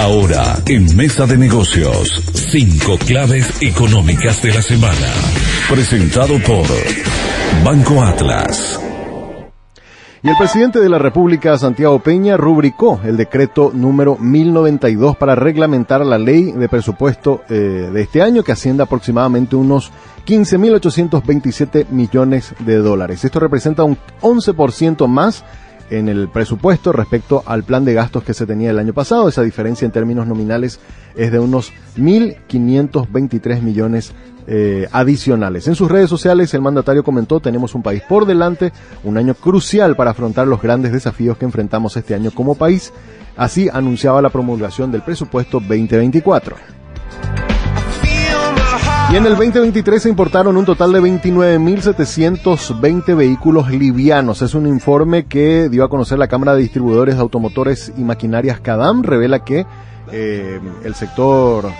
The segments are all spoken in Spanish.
Ahora, en Mesa de Negocios, cinco claves económicas de la semana. Presentado por Banco Atlas. Y el presidente de la República, Santiago Peña, rubricó el decreto número 1092 para reglamentar la ley de presupuesto eh, de este año que asciende aproximadamente unos 15.827 millones de dólares. Esto representa un 11% más en el presupuesto respecto al plan de gastos que se tenía el año pasado. Esa diferencia en términos nominales es de unos 1.523 millones eh, adicionales. En sus redes sociales el mandatario comentó, tenemos un país por delante, un año crucial para afrontar los grandes desafíos que enfrentamos este año como país. Así anunciaba la promulgación del presupuesto 2024. Y en el 2023 se importaron un total de 29.720 vehículos livianos. Es un informe que dio a conocer la Cámara de Distribuidores de Automotores y Maquinarias CADAM. Revela que eh, el sector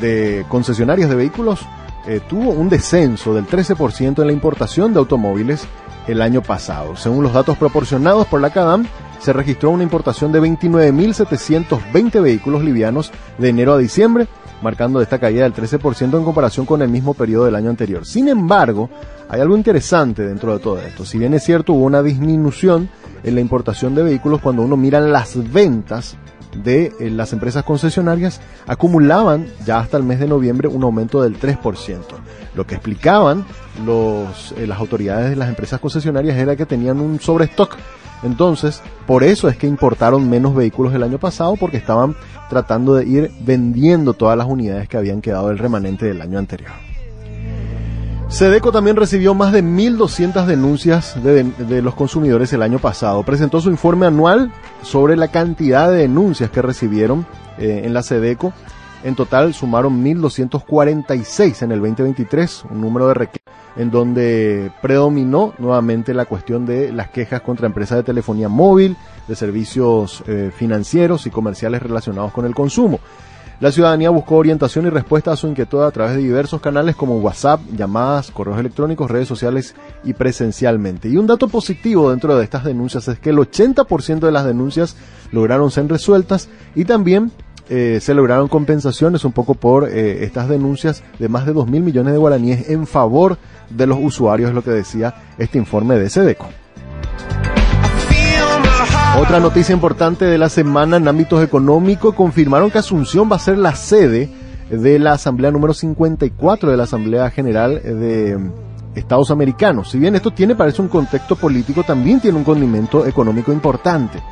de concesionarias de vehículos eh, tuvo un descenso del 13% en la importación de automóviles el año pasado. Según los datos proporcionados por la CADAM, se registró una importación de 29.720 vehículos livianos de enero a diciembre, marcando esta caída del 13% en comparación con el mismo periodo del año anterior. Sin embargo, hay algo interesante dentro de todo esto. Si bien es cierto, hubo una disminución en la importación de vehículos cuando uno mira las ventas de eh, las empresas concesionarias acumulaban ya hasta el mes de noviembre un aumento del 3%. Lo que explicaban los, eh, las autoridades de las empresas concesionarias era que tenían un sobrestock. Entonces, por eso es que importaron menos vehículos el año pasado porque estaban tratando de ir vendiendo todas las unidades que habían quedado del remanente del año anterior. Sedeco también recibió más de 1.200 denuncias de, los consumidores el año pasado. Presentó su informe anual sobre la cantidad de denuncias que recibieron eh, en la Sedeco. En total sumaron 1.246 en el 2023, un número de reclamos en donde predominó nuevamente la cuestión de las quejas contra empresas de telefonía móvil, de servicios eh, financieros y comerciales relacionados con el consumo. La ciudadanía buscó orientación y respuesta a su inquietud a través de diversos canales como WhatsApp, llamadas, correos electrónicos, redes sociales y presencialmente. Y un dato positivo dentro de estas denuncias es que el 80% de las denuncias lograron ser resueltas y también eh, se lograron compensaciones un poco por eh, estas denuncias de más de 2 mil millones de guaraníes en favor de los usuarios, es lo que decía este informe de SEDECO. Otra noticia importante de la semana en ámbitos económicos, confirmaron que Asunción va a ser la sede de la Asamblea número 54 de la Asamblea General de Estados Americanos. Si bien esto tiene, parece un contexto político, también tiene un condimento económico importante,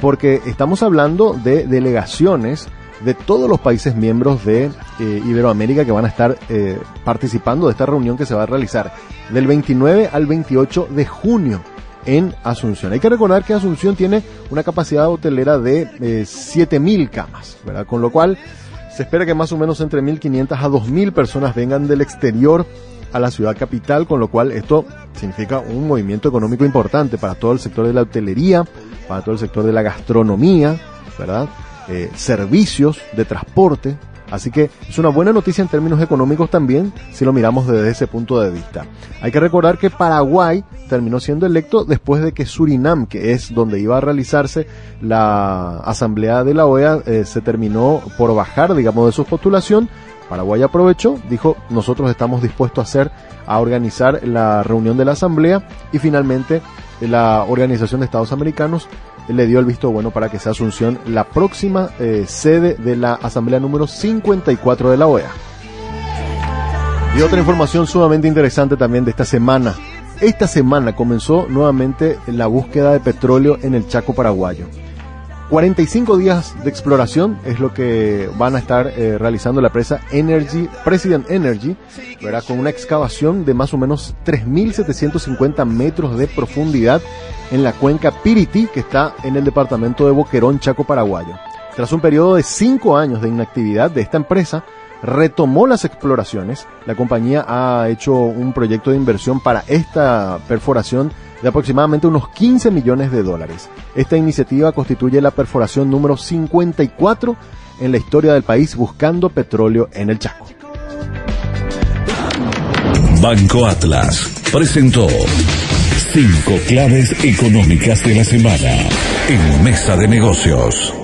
porque estamos hablando de delegaciones de todos los países miembros de eh, Iberoamérica que van a estar eh, participando de esta reunión que se va a realizar del 29 al 28 de junio en Asunción. Hay que recordar que Asunción tiene una capacidad hotelera de eh, 7.000 camas, ¿verdad? Con lo cual se espera que más o menos entre 1.500 a 2.000 personas vengan del exterior a la ciudad capital, con lo cual esto significa un movimiento económico importante para todo el sector de la hotelería, para todo el sector de la gastronomía, ¿verdad? Eh, servicios de transporte, Así que es una buena noticia en términos económicos también si lo miramos desde ese punto de vista. Hay que recordar que Paraguay terminó siendo electo después de que Surinam, que es donde iba a realizarse la asamblea de la OEA, eh, se terminó por bajar, digamos, de su postulación. Paraguay aprovechó, dijo, nosotros estamos dispuestos a hacer, a organizar la reunión de la asamblea y finalmente la Organización de Estados Americanos le dio el visto bueno para que sea Asunción la próxima eh, sede de la Asamblea número 54 de la OEA. Y otra información sumamente interesante también de esta semana. Esta semana comenzó nuevamente la búsqueda de petróleo en el Chaco paraguayo. 45 días de exploración es lo que van a estar eh, realizando la presa Energy, President Energy, ¿verdad? con una excavación de más o menos 3.750 metros de profundidad en la cuenca Piriti, que está en el departamento de Boquerón, Chaco, Paraguayo. Tras un periodo de 5 años de inactividad de esta empresa, retomó las exploraciones. La compañía ha hecho un proyecto de inversión para esta perforación de aproximadamente unos 15 millones de dólares. Esta iniciativa constituye la perforación número 54 en la historia del país buscando petróleo en el Chaco. Banco Atlas presentó cinco claves económicas de la semana en Mesa de Negocios.